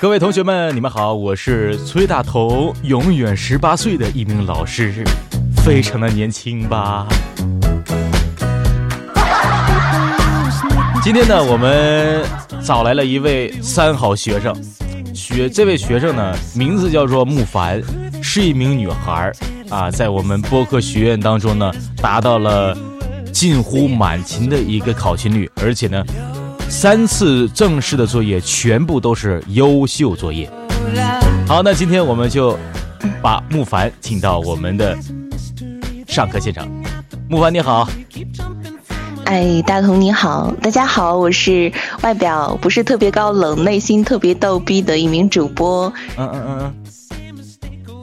各位同学们，你们好，我是崔大头，永远十八岁的一名老师，非常的年轻吧？今天呢，我们找来了一位三好学生，学这位学生呢，名字叫做慕凡。是一名女孩啊，在我们播客学院当中呢，达到了近乎满勤的一个考勤率，而且呢，三次正式的作业全部都是优秀作业。好，那今天我们就把木凡请到我们的上课现场。木凡你好，哎，大同你好，大家好，我是外表不是特别高冷，内心特别逗逼的一名主播。嗯嗯嗯嗯。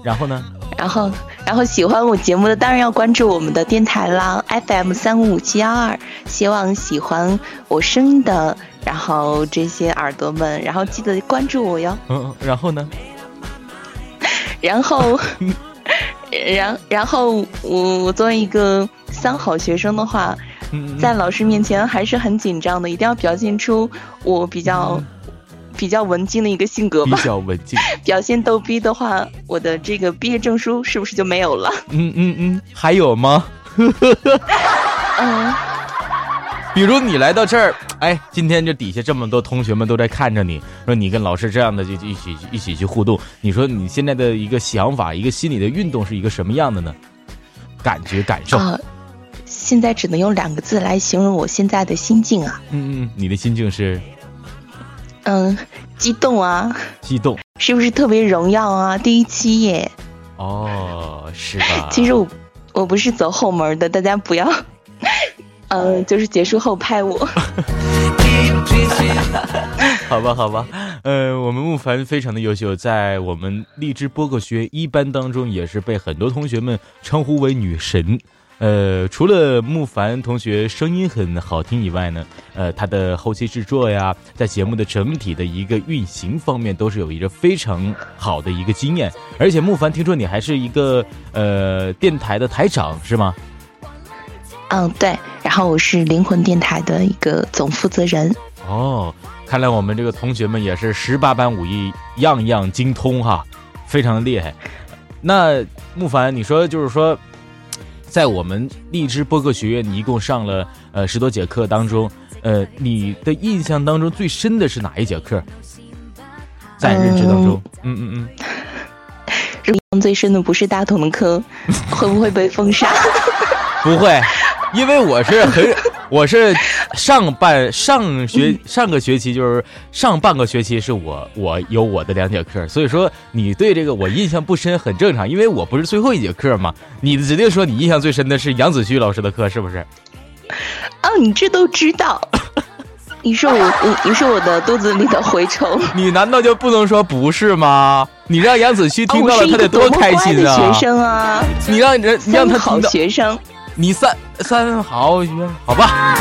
然后呢？然后，然后喜欢我节目的当然要关注我们的电台啦，FM 三五五七幺二。希望喜欢我声音的，然后这些耳朵们，然后记得关注我哟。嗯，然后呢？然后，然然后我我作为一个三好学生的话，在老师面前还是很紧张的，一定要表现出我比较。比较文静的一个性格吧，比较文静。表现逗逼的话，我的这个毕业证书是不是就没有了？嗯嗯嗯，还有吗？嗯，比如你来到这儿，哎，今天这底下这么多同学们都在看着你，说你跟老师这样的就一起一起去互动，你说你现在的一个想法，一个心理的运动是一个什么样的呢？感觉感受？现在只能用两个字来形容我现在的心境啊。嗯嗯，你的心境是？嗯，激动啊！激动，是不是特别荣耀啊？第一期耶！哦，是吧？其实我我不是走后门的，大家不要，嗯，就是结束后拍我。好吧，好吧，呃，我们慕凡非常的优秀，在我们荔枝播客学一班当中，也是被很多同学们称呼为女神。呃，除了木凡同学声音很好听以外呢，呃，他的后期制作呀，在节目的整体的一个运行方面，都是有一个非常好的一个经验。而且木凡，听说你还是一个呃电台的台长是吗？嗯，对。然后我是灵魂电台的一个总负责人。哦，看来我们这个同学们也是十八般武艺样样精通哈，非常的厉害。那木凡，你说就是说。在我们荔枝播客学院，你一共上了呃十多节课当中，呃，你的印象当中最深的是哪一节课？在认知当中，嗯嗯嗯，印象最深的不是大同的课，会不会被封杀？不会，因为我是很。我是上半上学上个学期就是上半个学期是我我有我的两节课，所以说你对这个我印象不深很正常，因为我不是最后一节课嘛。你指定说你印象最深的是杨子旭老师的课，是不是？哦，你这都知道？你是我你你是我的肚子里的蛔虫？你难道就不能说不是吗？你让杨子旭听到了他得多开心啊！学生啊，你让人让他听到学生。你三三好学好吧，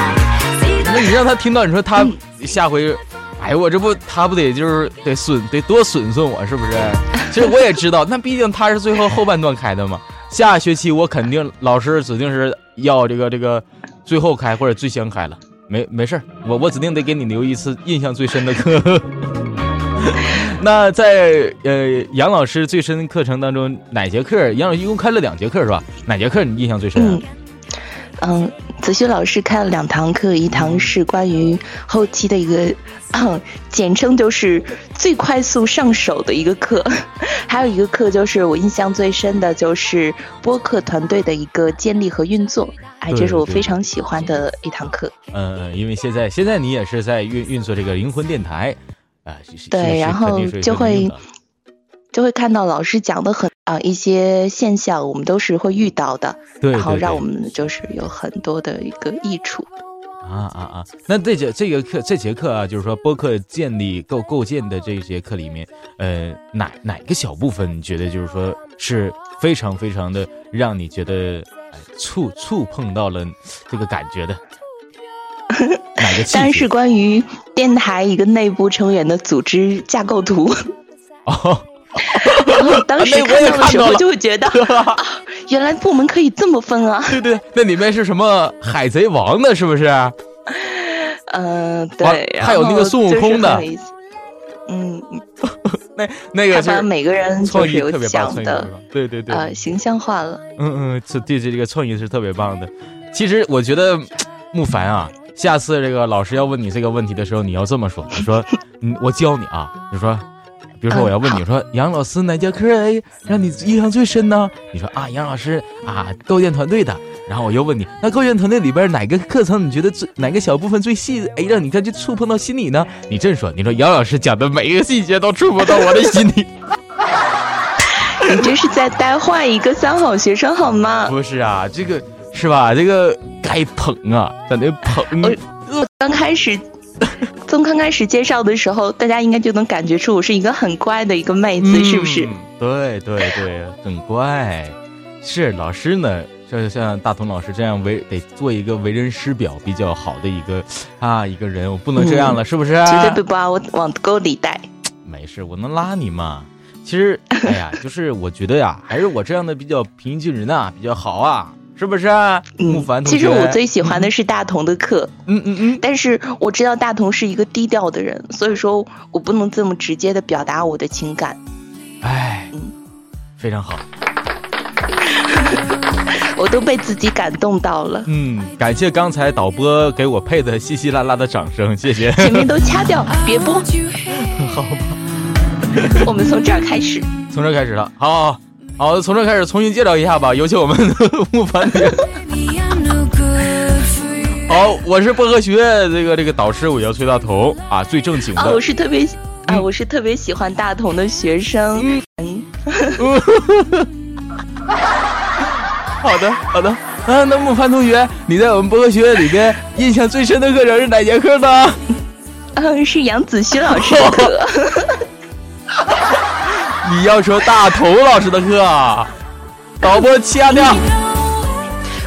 那你让他听到你说他下回，哎呦我这不他不得就是得损得多损损我是不是？其实我也知道，那毕竟他是最后后半段开的嘛。下学期我肯定老师指定是要这个这个最后开或者最先开了，没没事我我指定得给你留一次印象最深的课。那在呃杨老师最深课程当中哪节课？杨老师一共开了两节课是吧？哪节课你印象最深？嗯，子旭老师开了两堂课，一堂是关于后期的一个，简称就是最快速上手的一个课，还有一个课就是我印象最深的就是播客团队的一个建立和运作，哎，这是我非常喜欢的一堂课。嗯，因为现在现在你也是在运运作这个灵魂电台，啊，对，然后就会就会看到老师讲的很。啊一些现象，我们都是会遇到的，对，然后让我们就是有很多的一个益处。啊啊啊！那这节这个课这节课啊，就是说播客建立构构建的这一节课里面，呃，哪哪个小部分你觉得就是说是非常非常的让你觉得哎触触碰到了这个感觉的？哪个细 当然是关于电台一个内部成员的组织架构图。哦，然后当时看到的时候就会觉得，啊，原来部门可以这么分啊。对对，那里面是什么海贼王的，是不是？嗯，哇对，还有那个孙悟空的嗯，那那个他是把每个人就是有讲的创意特别棒，对对对，呃形象化了。嗯嗯，这对这这个创意是特别棒的。其实我觉得木凡啊，下次这个老师要问你这个问题的时候，你要这么说，你说，嗯，我教你啊，你说。比如说，我要问你，说杨老师哪节课哎让你印象最深呢？你说啊，杨老师啊，构建团队的。然后我又问你，那构建团队里边哪个课程你觉得最哪个小部分最细？哎，让你看就触碰到心里呢？你这么说，你说杨老师讲的每一个细节都触碰到我的心里。你这是在带坏一个三好学生好吗？不是啊，这个是吧？这个该捧啊，在那捧。我刚开始，从刚开始介绍的时候，大家应该就能感觉出我是一个很乖的一个妹子，是不是嗯？对对对，很乖。是老师呢，就是像大同老师这样为得做一个为人师表比较好的一个啊一个人，我不能这样了，是不是？绝对不把我往沟里带。没事，我能拉你嘛。其实，哎呀，就是我觉得呀，还是我这样的比较平易近人啊、比较好啊，是不是？木凡嗯，其实我最喜欢的是大同的课，嗯嗯嗯，但是我知道大同是一个低调的人，所以说我不能这么直接的表达我的情感。哎嗯，非常好。我都被自己感动到了，嗯，感谢刚才导播给我配的稀稀拉拉的掌声，谢谢。前面都掐掉，别播。好吧，我们从这儿开始。从这儿开始了，好好好，从这开始重新介绍一下吧，有请我们的木凡姐。好，我是薄荷学院这个这个导师，我叫崔大同啊，最正经啊，的我。是特别啊，我是特别喜欢大同的学生。嗯，好的，好的。啊，那木凡同学，你在我们薄荷学院里边印象最深的课程是哪节课呢？嗯，是杨子虚老师的课。你要说大头老师的课啊，导播掐掉。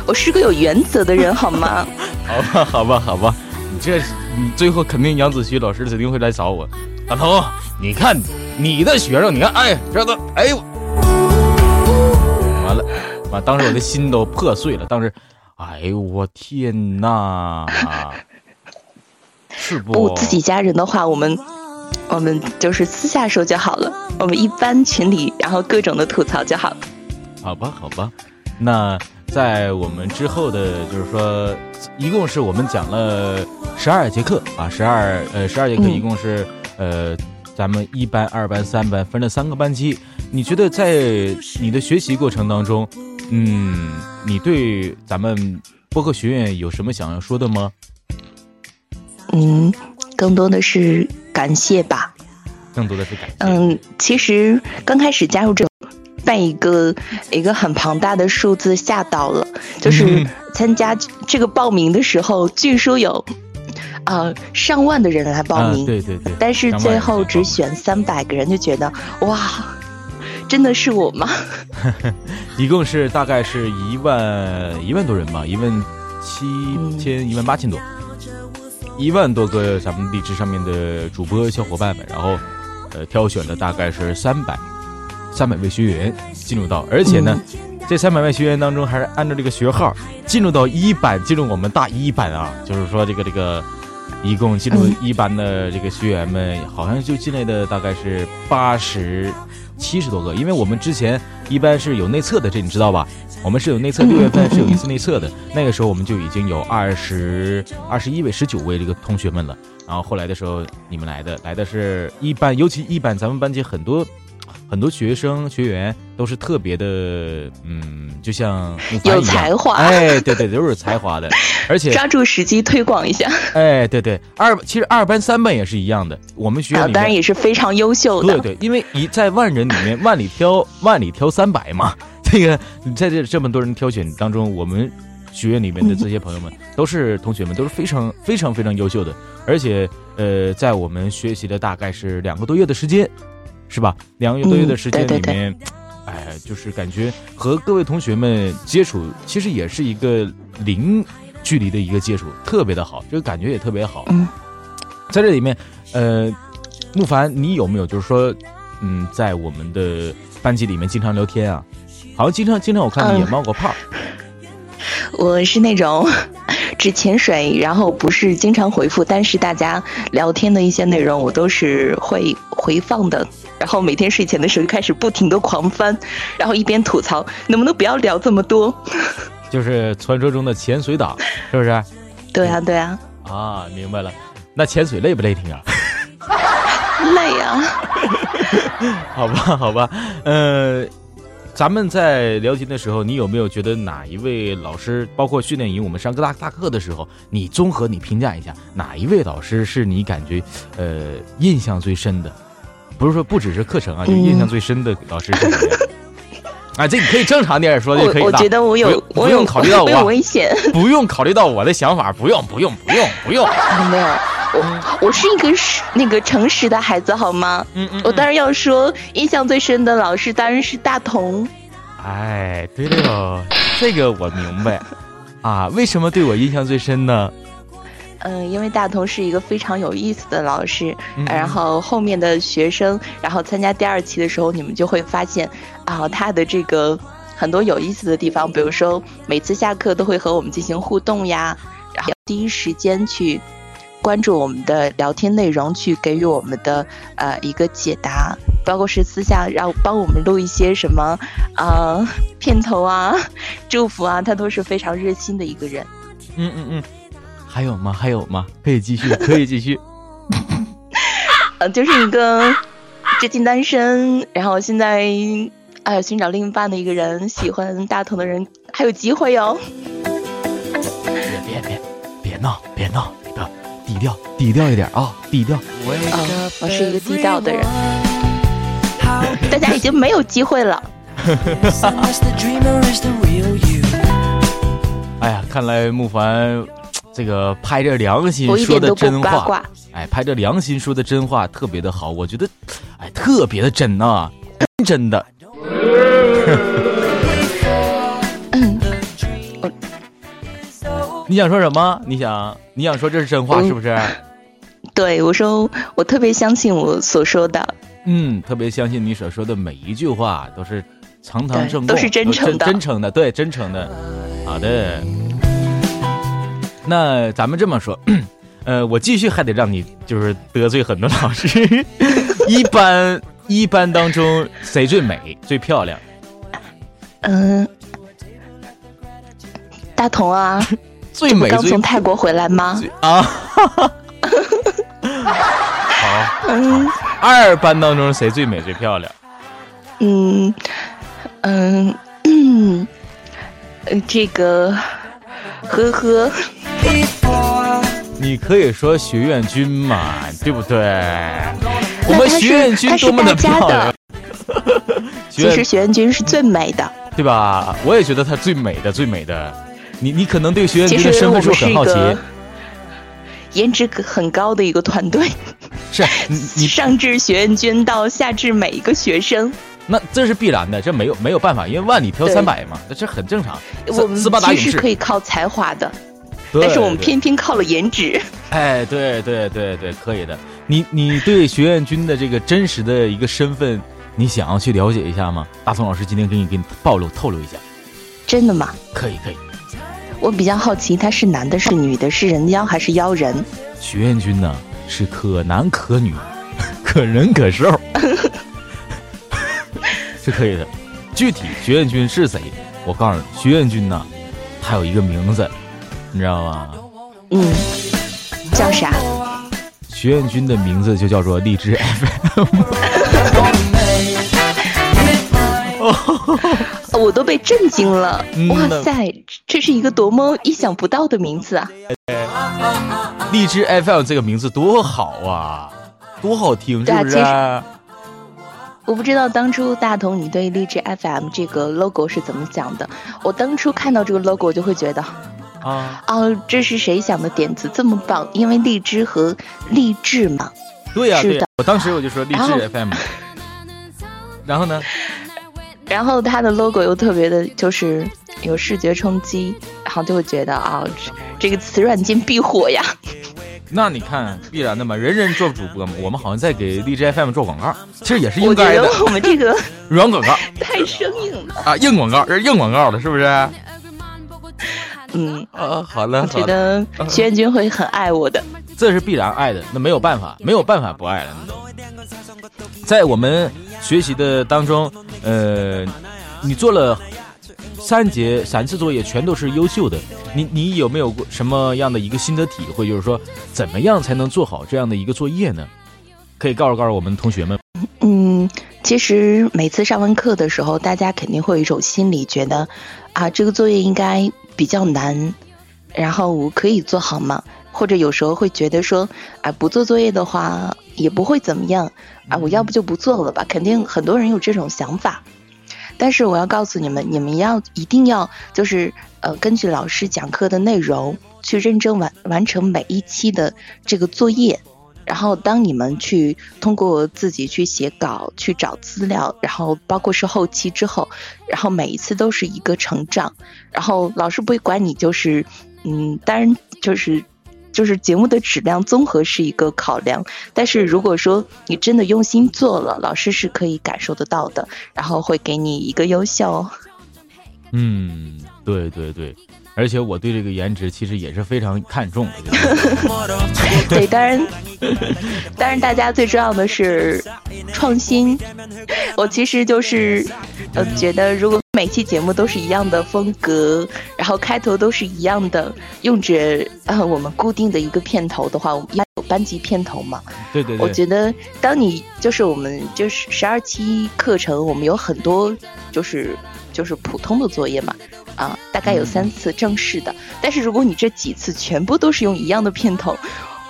我是个有原则的人，好吗？好吧，好吧，好吧，你这你最后肯定杨子旭老师指定会来找我。大头，你看你的学生，你看，哎，这都，哎呦，完了，完，当时我的心都破碎了。当时，哎呦，我天哪，是不？不，自己家人的话，我们我们就是私下说就好了。我们一般群里，然后各种的吐槽就好了。好吧，好吧，那在我们之后的，就是说，一共是我们讲了十二节课啊，十二呃十二节课嗯一共是、呃咱们一班、二班、三班分了三个班级。你觉得在你的学习过程当中，嗯，你对咱们播客学院有什么想要说的吗？嗯，更多的是感谢吧。更多的是感谢。嗯，其实刚开始加入这个，被一个一个很庞大的数字吓到了。就是嗯参加这个报名的时候，据说有呃上万的人来报名，啊、对对对，但是最后只选三百个人，就觉得哇，真的是我吗？一共是大概是一万一万多人吧，一万七千、一万八千多，一万多个咱们荔枝上面的主播小伙伴们，然后呃挑选了大概是三百三百位学员进入到，而且呢，这三百位学员当中还是按照这个学号进入到一班，进入我们大一班啊，就是说这个这个。一共进入一班的这个学员们，好像就进来的大概是八十七十多个，因为我们之前一般是有内测的，这你知道吧？我们是有内测，六月份是有一次内测的，那个时候我们就已经有二十二十一位、十九位这个同学们了。然后后来的时候，你们来的来的是一班，尤其一班，咱们班级很多很多学生学员都是特别的，嗯，就像有才华，哎，对对，都是有才华的，而且抓住时机推广一下，哎，对对，二其实二班三班也是一样的，我们学校当然也是非常优秀的，对对，因为一在万人里面万里挑 万里挑三百嘛，这个在这这么多人挑选当中，我们。学院里面的这些朋友们都是同学们，都是非常非常非常优秀的，而且呃，在我们学习的大概是两个多月的时间，是吧？两个多月的时间里面，哎，就是感觉和各位同学们接触，其实也是一个零距离的一个接触，特别的好，这个感觉也特别好。嗯，在这里面，呃，慕凡，你有没有就是说，嗯，在我们的班级里面经常聊天啊？好像经常经常我看你也冒过泡。我是那种只潜水，然后不是经常回复，但是大家聊天的一些内容我都是会回放的。然后每天睡前的时候就开始不停的狂翻，然后一边吐槽能不能不要聊这么多。就是传说中的潜水党，是不是？对啊，对啊。啊，明白了。那潜水累不累挺啊？累啊。好吧，好吧，呃。咱们在聊天的时候，你有没有觉得哪一位老师，包括训练营我们上各大大课的时候，你综合你评价一下，哪一位老师是你感觉呃印象最深的？不是说不只是课程啊，就印象最深的老师是谁？啊，这你可以正常点说就可以了。我觉得我有，不用考虑到我，有危险，不用考虑到我的想法，不用，不用，不用，不用。没有，我我是一个实那个诚实的孩子，好吗？嗯嗯。我当然要说，印象最深的老师当然是大同。哎，对了，这个我明白，啊，为什么对我印象最深呢？嗯，因为大同是一个非常有意思的老师，然后后面的学生，然后参加第二期的时候，你们就会发现，啊，他的这个很多有意思的地方，比如说每次下课都会和我们进行互动呀，然后第一时间去关注我们的聊天内容，去给予我们的呃一个解答。包括是私下让帮我们录一些什么，啊片头啊，祝福啊，他都是非常热心的一个人。嗯嗯嗯，还有吗？还有吗？可以继续，可以继续。呃，就是一个至今单身，然后现在哎寻找另一半的一个人，喜欢大同的人还有机会哦。别别别别闹别闹，那个低调低调一点啊，低调。嗯，我是一个低调的人。大家已经没有机会了。哎呀，看来木凡这个拍着良心说的真话，哎，拍着良心说的真话特别的好，我觉得，哎，特别的真呐，真的。你想说什么？你想你想说这是真话是不是？对，我说我特别相信我所说的。嗯，特别相信你所说的每一句话都是堂堂正正，都是真诚的，真诚的，对，真诚的。好的，那咱们这么说，呃，我继续还得让你就是得罪很多老师。一般一般当中谁最美最漂亮？嗯，大同啊，最美刚从泰国回来吗？啊。好，嗯，二班当中谁最美最漂亮？嗯嗯嗯，这个呵呵，你可以说学院君嘛，对不对？我们学院君多么的漂亮。其实学院君是最美的，对吧？我也觉得她最美的，最美的。你你可能对学院君的身份是很好奇。颜值很高的一个团队，是你上至学院君到下至每一个学生，那这是必然的，这没有没有办法，因为万里挑三百嘛，那这很正常。我们其实可以靠才华的，但是我们偏偏靠了颜值。哎，对对对对，可以的。你你对学院君的这个真实的一个身份，你想要去了解一下吗？大宋老师今天给你给你暴露透露一下，真的吗？可以可以。我比较好奇，他是男的，是女的，是人妖还是妖人？学院君呢，是可男可女，可人可兽，是可以的。具体学院君是谁？我告诉你，学院君呢，他有一个名字，你知道吗？嗯，叫啥？学院君的名字就叫做荔枝 FM。我都被震惊了。嗯哇塞，这是一个多么意想不到的名字啊！荔枝 FM 这个名字多好啊，多好听，是不是？我不知道当初大同你对荔枝 FM 这个 logo 是怎么想的？我当初看到这个 logo 就会觉得，啊，哦，这是谁想的点子这么棒？因为荔枝和励志嘛。对呀、是的对、我当时我就说荔枝 FM，然后呢？然后它的 logo 又特别的，就是有视觉冲击，然后就会觉得啊、这这个词软件必火呀。那你看，必然的嘛，人人做主播嘛，我们好像在给荔枝 FM 做广告，其实也是应该的，得我们这个 软广告太生硬了。啊，硬广告，这是硬广告了，是不是？啊，嗯，好了，我好了，觉得徐彦军会很爱我的。这是必然爱的，那没有办法，没有办法不爱了。在我们学习的当中，呃，你做了三节三次作业，全都是优秀的。你你有没有过什么样的一个心得体会？就是说，怎么样才能做好这样的一个作业呢？可以告诉告诉我们同学们。嗯，其实每次上完课的时候，大家肯定会有一种心理，觉得啊，这个作业应该比较难，然后我可以做好吗？或者有时候会觉得说，啊，不做作业的话也不会怎么样啊，我要不就不做了吧。肯定很多人有这种想法，但是我要告诉你们，你们要一定要就是呃，根据老师讲课的内容去认真完完成每一期的这个作业。然后，当你们去通过自己去写稿、去找资料，然后包括是后期之后，然后每一次都是一个成长。然后老师不会管你，就是嗯，当然就是就是节目的质量综合是一个考量。但是如果说你真的用心做了，老师是可以感受得到的，然后会给你一个优秀哦。嗯，对对对，而且我对这个颜值其实也是非常看重的。对，当然，当然，大家最重要的是创新。我其实就是，呃，觉得如果每期节目都是一样的风格，然后开头都是一样的，用着呃我们固定的一个片头的话，我们要有班级片头嘛。对对对，我觉得，当你就是我们就是十二期课程，我们有很多就是就是普通的作业嘛，啊，大概有三次正式的。但是如果你这几次全部都是用一样的片头，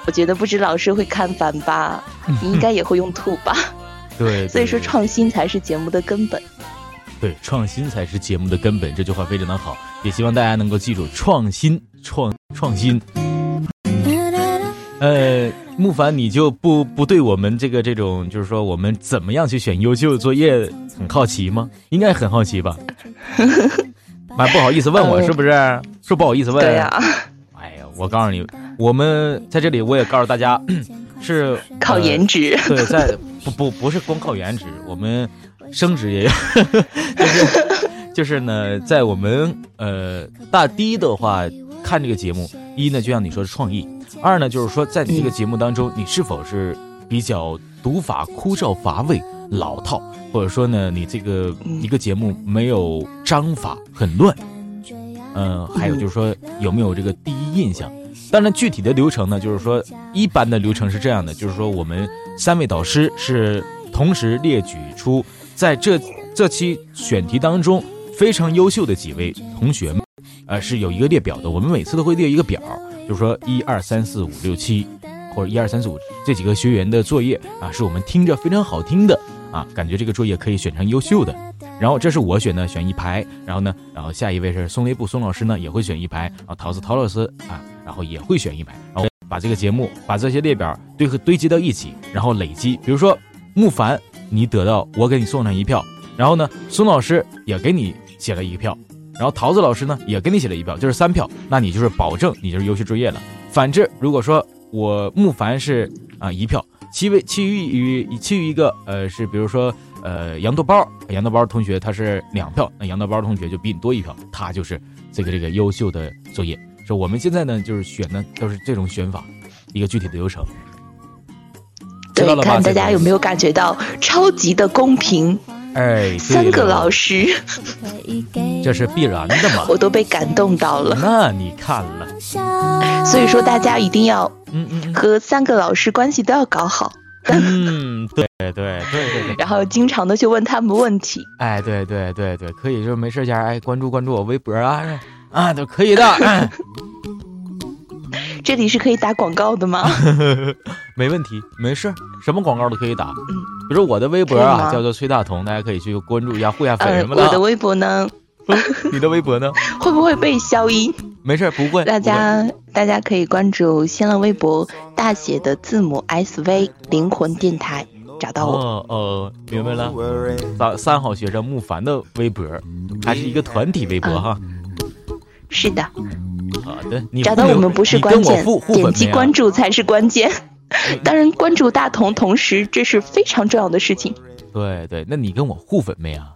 我觉得不止老师会看烦吧？你应该也会用吐吧？对，对所以说创新才是节目的根本。对，创新才是节目的根本，这句话非常的好，也希望大家能够记住创新，创创新。呃，木凡，你就不不对我们这个这种，就是说我们怎么样去选优秀作业很好奇吗？应该很好奇吧？蛮不好意思问我，呃是不是？是不好意思问？对呀、哎呀，我告诉你，我们在这里我也告诉大家，是靠呃颜值。对，在不不不是光靠颜值，我们升职也有，就是就是呢，在我们呃大第一的话看这个节目，一呢就像你说的创意，二呢就是说在你这个节目当中，你是否是比较读法枯燥乏味、老套，或者说呢你这个嗯一个节目没有章法，很乱。嗯、还有就是说有没有这个第一印象？当然，具体的流程呢，就是说一般的流程是这样的，就是说我们三位导师是同时列举出在这这期选题当中非常优秀的几位同学们，呃，是有一个列表的。我们每次都会列一个表，就是说一二三四五六七，或者一二三四五这几个学员的作业啊，是我们听着非常好听的啊，感觉这个作业可以选成优秀的。然后这是我选的，选一排。然后呢，然后下一位是宋雷布宋老师呢，也会选一排。然后陶子陶老师啊，然后也会选一排。然后把这个节目把这些列表堆和堆积到一起，然后累积。比如说木凡，你得到我给你送上一票，然后呢，孙老师也给你写了一票，然后桃子老师呢也给你写了一票，就是三票，那你就是保证你就是优秀作业了。反之，如果说我木凡是啊一票，其位其余于其余一个呃是比如说呃杨豆包，杨豆包同学他是两票，那杨豆包同学就比你多一票，他就是这个这个优秀的作业。说我们现在呢就是选呢都是这种选法，一个具体的流程。知道对，了吧看大家有没有感觉到超级的公平？哎，三个老师，这是必然的嘛。我都被感动到了。那你看了，所以说，大家一定要嗯嗯嗯，和三个老师关系都要搞好。嗯，对对对对对。然后经常的去问他们问题。哎，对对对对，可以，就是没事家哎关注关注我微博啊啊都可以的。这里是可以打广告的吗？没问题，没事，什么广告都可以打。嗯，比如我的微博啊，叫做崔大同，大家可以去关注一下，互下粉什么的。我的微博呢？你的微博呢？会不会被消音？没事，不会。大家大家可以关注新浪微博大写的字母 SV 灵魂电台，找到我。哦哦，明白了。三三好学生木凡的微博，还是一个团体微博哈。是的。好的，你找到我们不是关键，点击关注才是关键。当然，关注大同，同时这是非常重要的事情。对对，那你跟我互粉没啊？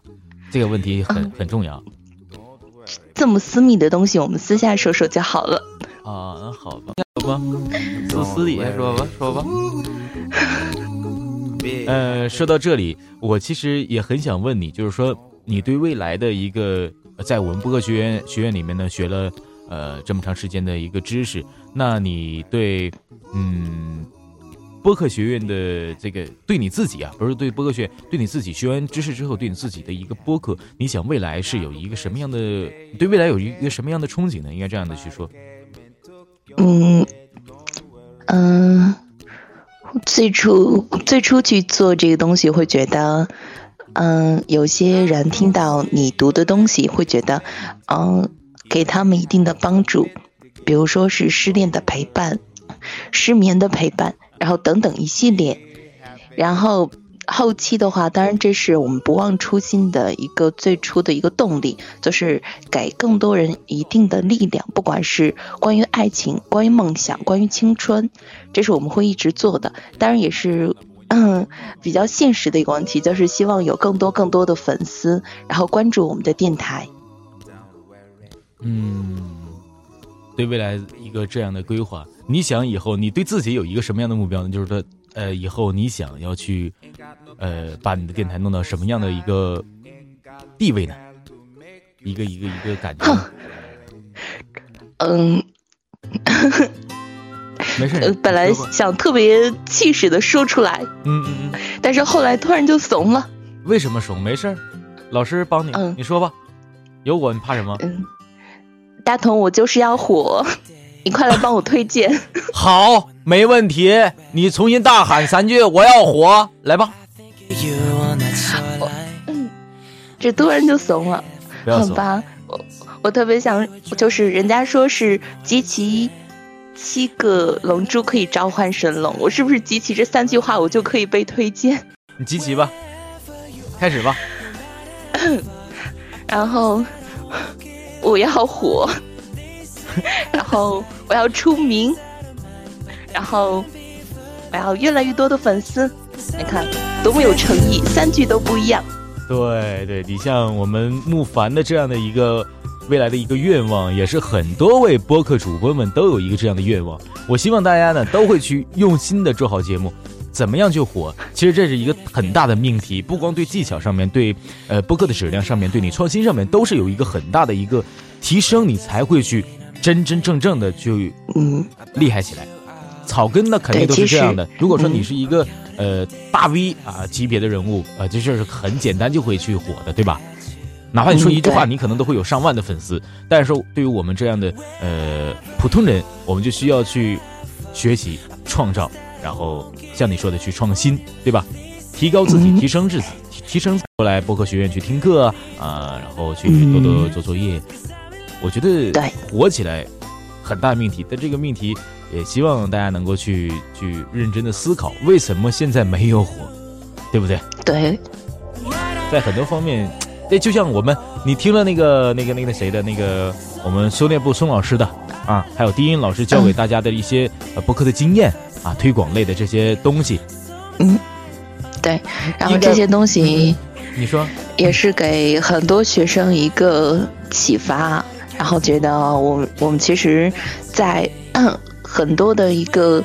这个问题很很重要。这么私密的东西，我们私下说说就好了。啊，那好吧，好吧，私私底下说吧，说吧。呃，说到这里，我其实也很想问你，就是说，你对未来的一个，在我们播客学院学院里面呢，学了。呃，这么长时间的一个知识，那你对，嗯，播客学院的这个对你自己啊，不是对播客学院，对你自己学完知识之后，对你自己的一个播客，你想未来是有一个什么样的？对未来有一个什么样的憧憬呢？应该这样的去说。嗯嗯，最初最初去做这个东西，会觉得，嗯，有些人听到你读的东西，会觉得，嗯。给他们一定的帮助，比如说是失恋的陪伴、失眠的陪伴，然后等等一系列。然后后期的话，当然这是我们不忘初心的一个最初的一个动力，就是给更多人一定的力量，不管是关于爱情、关于梦想、关于青春，这是我们会一直做的。当然也是嗯比较现实的一个问题，就是希望有更多更多的粉丝，然后关注我们的电台。嗯，对未来一个这样的规划，你想以后你对自己有一个什么样的目标呢？就是说，呃，以后你想要去，呃，把你的电台弄到什么样的一个地位呢？一个一个一个感觉。嗯，没事。本来想特别气势的说出来，嗯嗯嗯，但是后来突然就怂了。为什么怂？没事，老师帮你，你说吧，有我你怕什么？嗯。大同，我就是要火，你快来帮我推荐。好，没问题，你重新大喊三句“我要火”，来吧。这突然就怂了，好吧？我我特别想，就是人家说是集齐七个龙珠可以召唤神龙，我是不是集齐这三句话，我就可以被推荐？你集齐吧，开始吧。然后。我要火，然后我要出名，然后我要越来越多的粉丝。你看多么有诚意，三句都不一样。对对，你像我们木凡的这样的一个未来的一个愿望，也是很多位播客主播们都有一个这样的愿望。我希望大家呢都会去用心的做好节目。怎么样就火？其实这是一个很大的命题，不光对技巧上面，对呃播客的质量上面，对你创新上面，都是有一个很大的一个提升，你才会去真真正正的就嗯厉害起来。草根呢肯定都是这样的。如果说你是一个呃大 V 啊级别的人物啊，这就是很简单就会去火的，对吧？哪怕你说一句话，你可能都会有上万的粉丝。但是说对于我们这样的呃普通人，我们就需要去学习创造。然后像你说的去创新，对吧？提高自己，提升自己，提升过来播客学院去听课啊，然后去多多做作业。我觉得火起来很大命题，但这个命题也希望大家能够去去认真的思考，为什么现在没有火，对不对？对，在很多方面，对，就像我们，你听了那个那个那个谁的那个我们修炼部孙老师的啊，还有低音老师教给大家的一些呃播客的经验。啊，推广类的这些东西，嗯，对，然后这些东西，你说。也是给很多学生一个启发，然后觉得我我们其实，在 很多的一个，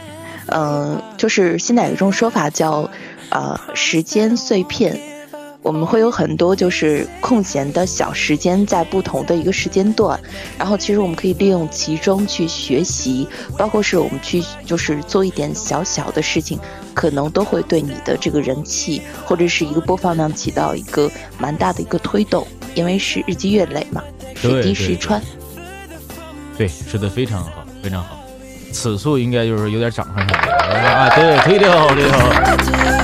嗯，就是现在有一种说法叫，呃，时间碎片，我们会有很多就是空闲的小时间，在不同的一个时间段，然后其实我们可以利用其中去学习，包括是我们去就是做一点小小的事情，可能都会对你的这个人气或者是一个播放量起到一个蛮大的一个推动，因为是日积月累嘛，水滴石穿。对，说的非常好，非常好。此处应该就是有点涨上来了啊！对，推的好，推的好。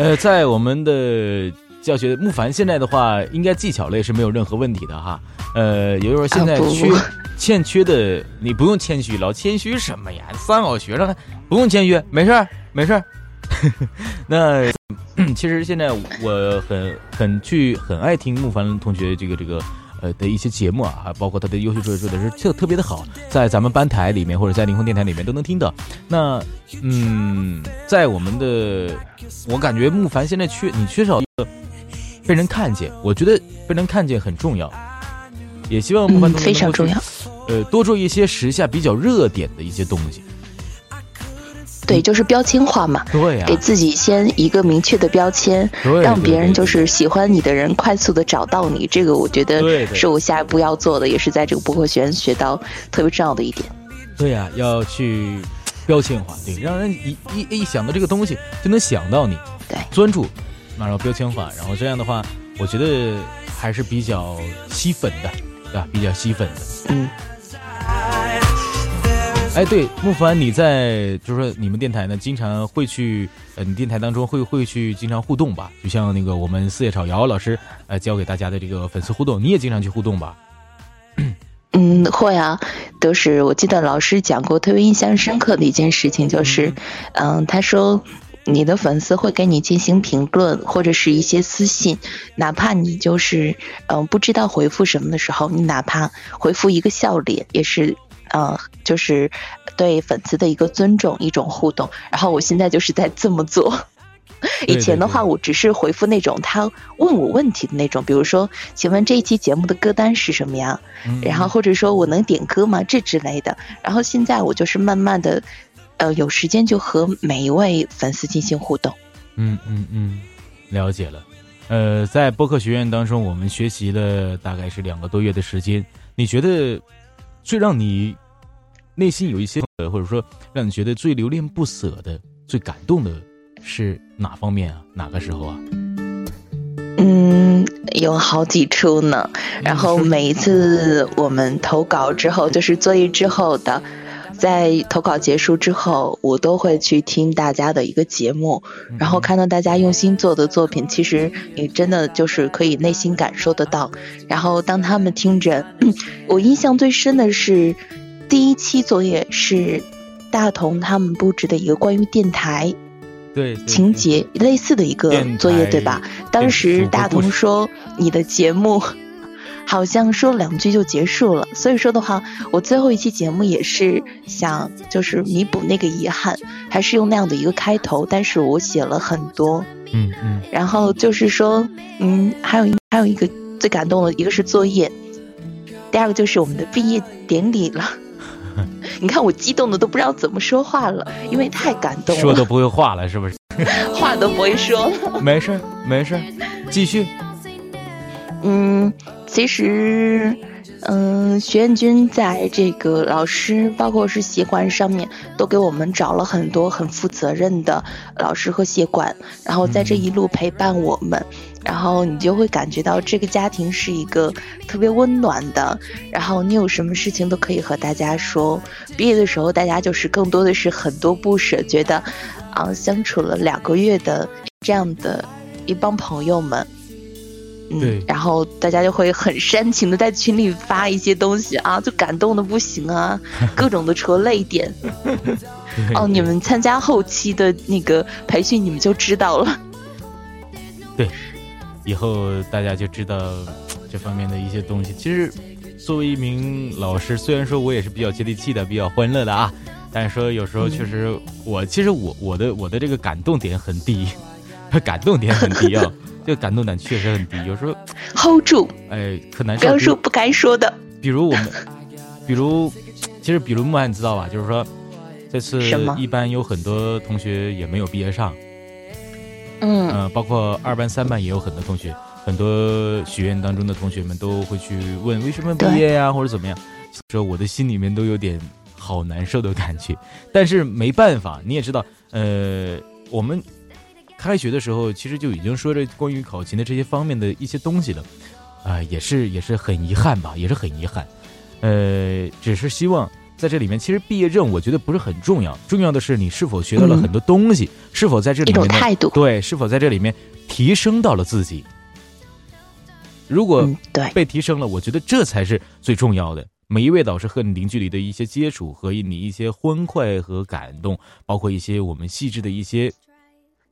呃，在我们的教学，木凡现在的话，应该技巧类是没有任何问题的哈。呃，也就是说现在缺欠缺的，你不用谦虚，老谦虚什么呀？三好学生不用谦虚，没事儿，没事儿。那 其实现在我很很去很爱听木凡同学这个这个。呃的一些节目啊，包括他的优秀说说的是特特别的好，在咱们班台里面或者在灵魂电台里面都能听到。那嗯，在我们的，我感觉木凡现在缺你缺少一个被人看见，我觉得被人看见很重要，也希望木凡非常重要，呃，多做一些时下比较热点的一些东西。对，就是标签化嘛。对呀，给自己先一个明确的标签，让别人就是喜欢你的人快速的找到你。这个我觉得是我下一步要做的，也是在这个博客学院学到特别重要的一点。对呀，要去标签化，对，让人一一一想到这个东西就能想到你。对，专注，马上标签化，然后这样的话，我觉得还是比较吸粉的，对吧？比较吸粉的。嗯。哎，对，木凡，你在就是说你们电台呢，经常会去，呃，你电台当中会会去经常互动吧？就像那个我们四叶草瑶老师，呃，教给大家的这个粉丝互动，你也经常去互动吧？嗯，会啊，都是我记得老师讲过特别印象深刻的一件事情，就是，嗯，他说你的粉丝会给你进行评论或者是一些私信，哪怕你就是嗯不知道回复什么的时候，你哪怕回复一个笑脸也是。嗯，就是对粉丝的一个尊重，一种互动。然后我现在就是在这么做。以前的话，我只是回复那种他问我问题的那种，比如说，请问这一期节目的歌单是什么呀？然后或者说我能点歌吗？这之类的。然后现在我就是慢慢的，呃，有时间就和每一位粉丝进行互动。嗯嗯嗯，了解了。呃，在播客学院当中，我们学习了大概是两个多月的时间。你觉得？最让你内心有一些，或者说让你觉得最留恋不舍的、最感动的是哪方面啊？哪个时候啊？嗯，有好几处呢。然后每一次我们投稿之后，就是作业之后的。在投稿结束之后，我都会去听大家的一个节目，然后看到大家用心做的作品，其实你真的就是可以内心感受得到。然后当他们听着，我印象最深的是第一期作业是大同他们布置的一个关于电台对情节类似的一个作业，对吧？当时大同说你的节目。好像说两句就结束了，所以说的话，我最后一期节目也是想就是弥补那个遗憾，还是用那样的一个开头，但是我写了很多，嗯嗯，然后就是说，嗯，还有还有一个最感动的一个是作业，第二个就是我们的毕业典礼了，你看我激动的都不知道怎么说话了，因为太感动了，说都不会话了是不是？话都不会说，没事没事，继续，嗯。其实，嗯，学院军在这个老师，包括是协管上面，都给我们找了很多很负责任的老师和协管，然后在这一路陪伴我们，然后你就会感觉到这个家庭是一个特别温暖的，然后你有什么事情都可以和大家说。毕业的时候，大家就是更多的是很多不舍，觉得，啊，相处了两个月的这样的一帮朋友们。对，然后大家就会很煽情的在群里发一些东西啊，就感动的不行啊，各种的戳泪点。哦，你们参加后期的那个培训，你们就知道了。对，以后大家就知道这方面的一些东西。其实，作为一名老师，虽然说我也是比较接地气的、比较欢乐的啊，但是说有时候确实，我其实我我的我的这个感动点很低，感动点很低啊。这个感动点确实很低，有时候 hold 住，哎，可难受。不要说不该说的。比如我们，比如，其实比如木安，你知道吧？就是说，这次一般有很多同学也没有毕业上。嗯呃，包括二班、三班也有很多同学，很多学院当中的同学们都会去问为什么毕业呀，或者怎么样，说我的心里面都有点好难受的感觉。但是没办法，你也知道，呃，我们开学的时候其实就已经说着关于考勤的这些方面的一些东西了，啊、也是也是很遗憾吧，也是很遗憾。呃，只是希望在这里面，其实毕业证我觉得不是很重要，重要的是你是否学到了嗯很多东西，是否在这里面态度。对，是否在这里面提升到了自己？如果嗯，对，被提升了，我觉得这才是最重要的。每一位导师和你零距离的一些接触，和你一些欢快和感动，包括一些我们细致的一些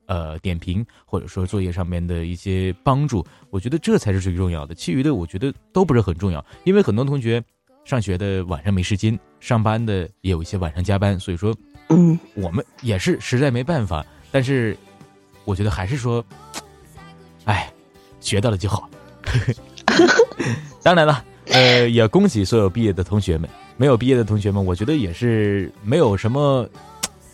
呃点评，或者说作业上面的一些帮助，我觉得这才是最重要的。其余的我觉得都不是很重要，因为很多同学上学的晚上没时间，上班的也有一些晚上加班，所以说嗯，我们也是实在没办法，但是我觉得还是说，哎，学到了就好。当然了，呃，也恭喜所有毕业的同学们，没有毕业的同学们，我觉得也是没有什么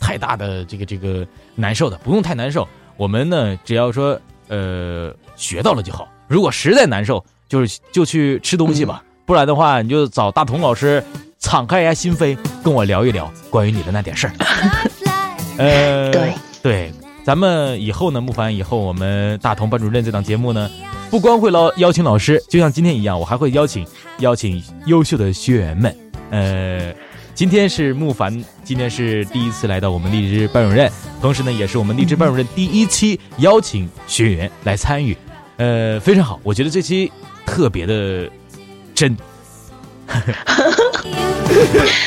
太大的这个这个难受的，不用太难受。我们呢，只要说呃学到了就好。如果实在难受，就是就去吃东西吧，不然的话，你就找大同老师敞开一下心扉，跟我聊一聊关于你的那点事儿。呃，对对，咱们以后呢，木凡以后我们大同班主任这档节目呢，不光会邀邀请老师，就像今天一样，我还会邀请邀请优秀的学员们。呃，今天是木凡，今天是第一次来到我们荔枝班主任，同时呢，也是我们荔枝班主任第一期邀请学员来参与。呃，非常好，我觉得这期特别的真，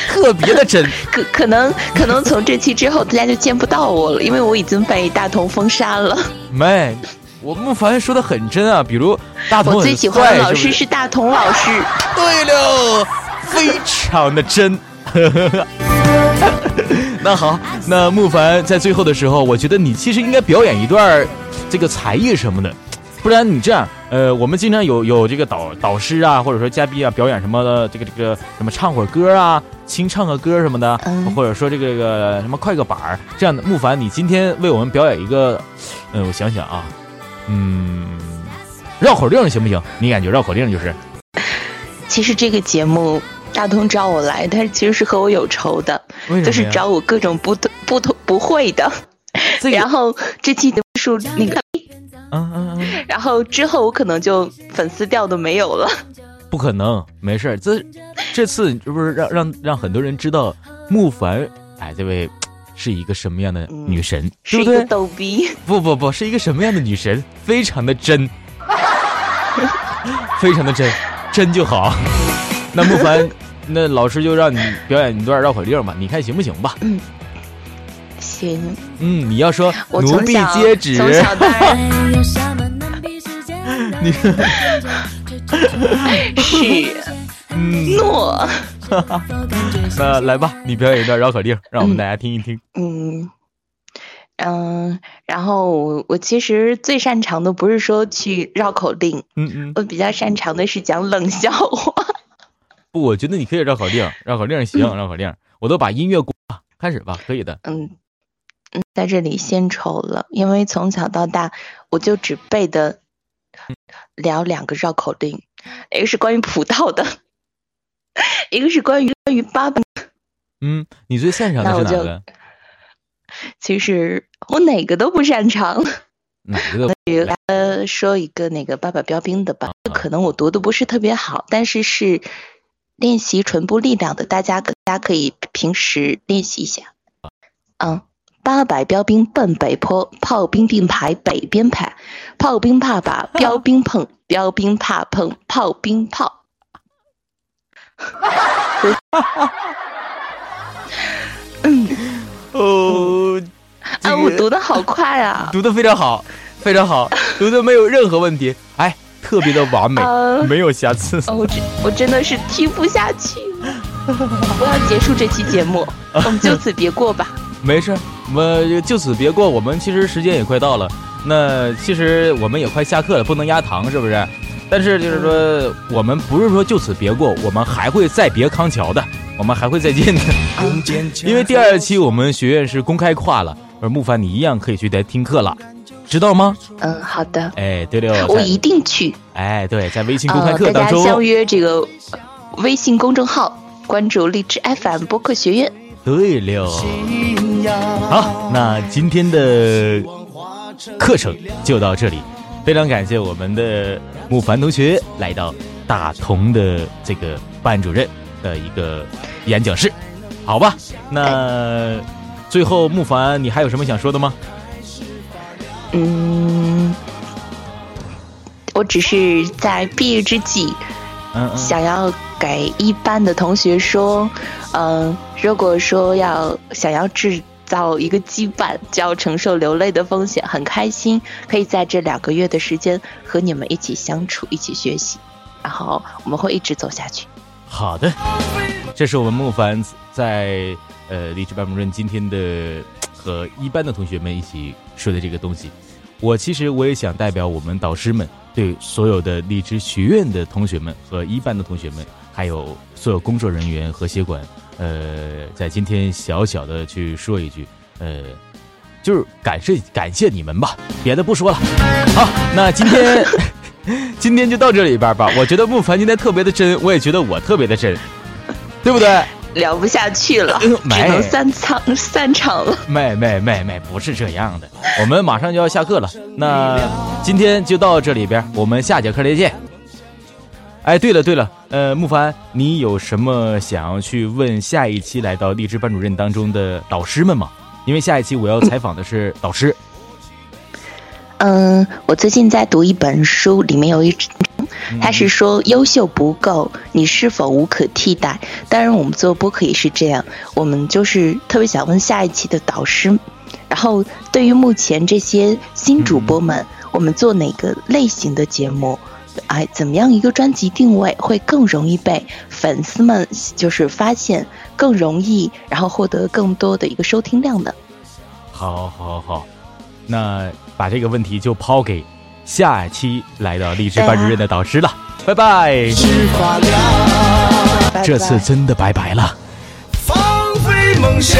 特别的真。可 可能可能从这期之后，大家就见不到我了，因为我已经被大同封杀了。没，我木凡说的很真啊，比如大同我最喜欢的老师是大同老师。对了，非常的真。那好，那木凡在最后的时候，我觉得你其实应该表演一段儿这个才艺什么的，不然你这样，呃，我们经常有有这个导导师啊，或者说嘉宾啊，表演什么的，这个这个什么唱会儿歌啊，清唱个歌什么的，嗯或者说这个这个什么快个板儿这样的。木凡，你今天为我们表演一个，呃，我想想啊，嗯，绕口令行不行？你感觉绕口令就是？其实这个节目大通找我来，但是其实是和我有仇的，就是找我各种不同不同不会的。这个然后这期的数那个，嗯嗯嗯，然后之后我可能就粉丝掉都没有了。不可能，没事儿。这这次这不是让让让很多人知道木凡，哎，这位是一个什么样的女神，是一个？逗逼，不不不是一个什么样的女神，非常的真，非常的真，真就好。那木凡，那老师就让你表演一段绕口令吧，你看行不行吧？嗯行，嗯，你要说我奴婢接旨，从小到大你是嗯，诺，那来吧，你表演一段绕口令，让我们大家听一听。嗯嗯，然后我我其实最擅长的不是说去绕口令，嗯嗯，我比较擅长的是讲冷笑话。不，我觉得你可以绕口令，绕口令行，绕口令，我都把音乐关了，开始吧，可以的。嗯嗯，在这里献丑了，因为从小到大我就只背的聊两个绕口令，一个是关于葡萄的，一个是关于关于爸爸。嗯，你最擅长的是哪个？其实我哪个都不擅长。哪个 呃，说一个那个爸爸标兵的吧，可能我读的不是特别好，但是是练习唇部力量的，大家大家可以平时练习一下。嗯，八百标兵奔北坡，炮兵并排北边排，炮兵怕把标兵碰，标兵怕碰炮兵炮。嗯，哦，这 啊，我个读的好快啊！读的非常好，非常好，读的没有任何问题，哎，特别的完美，呃没有瑕疵。哦，我真我真的是听不下去了，我要结束这期节目，我们就此别过吧。没事，我们就此别过。我们其实时间也快到了，那其实我们也快下课了，不能压堂，是不是？但是就是说，我们不是说就此别过，我们还会再别康桥的，我们还会再见的。因为第二期我们学院是公开跨了，而木凡你一样可以去来听课了。知道吗？嗯，好的。哎，对了，我一定去。哎，对，在微信公开课当中，大家相约这个微信公众号，关注荔枝 FM 播客学院。对了，好，那今天的课程就到这里。非常感谢我们的木凡同学来到大同的这个班主任的一个演讲室，好吧？那最后木凡，你还有什么想说的吗？嗯，我只是在毕业之际，嗯，想要给一班的同学说，嗯，如果说要想要制。造一个羁绊，就要承受流泪的风险。很开心可以在这两个月的时间和你们一起相处，一起学习，然后我们会一直走下去。好的，这是我们木凡在呃励志班主任今天的和一班的同学们一起说的这个东西。我其实我也想代表我们导师们，对所有的荔枝学院的同学们和一班的同学们，还有所有工作人员和协管。呃，在今天小小的去说一句，呃，就是感谢感谢你们吧，别的不说了。好，那今天 今天就到这里边吧。我觉得木凡今天特别的真，我也觉得我特别的真，对不对？聊不下去了，只能散场散场了。妹妹妹妹，不是这样的，我们马上就要下课了。那今天就到这里边，我们下节课再见。哎，对了对了，呃，木凡，你有什么想要去问下一期来到励志班主任当中的导师们吗？因为下一期我要采访的是导师。嗯，我最近在读一本书，里面有一章，他是说优秀不够，你是否无可替代？当然，我们做播客也是这样，我们就是特别想问下一期的导师，然后对于目前这些新主播们，我们做哪个类型的节目？哎，怎么样一个专辑定位会更容易被粉丝们就是发现，更容易，然后获得更多的一个收听量呢？好，好，好，那把这个问题就抛给下期来到励志班主任的导师了，拜拜。这次真的拜拜了。放飞梦想。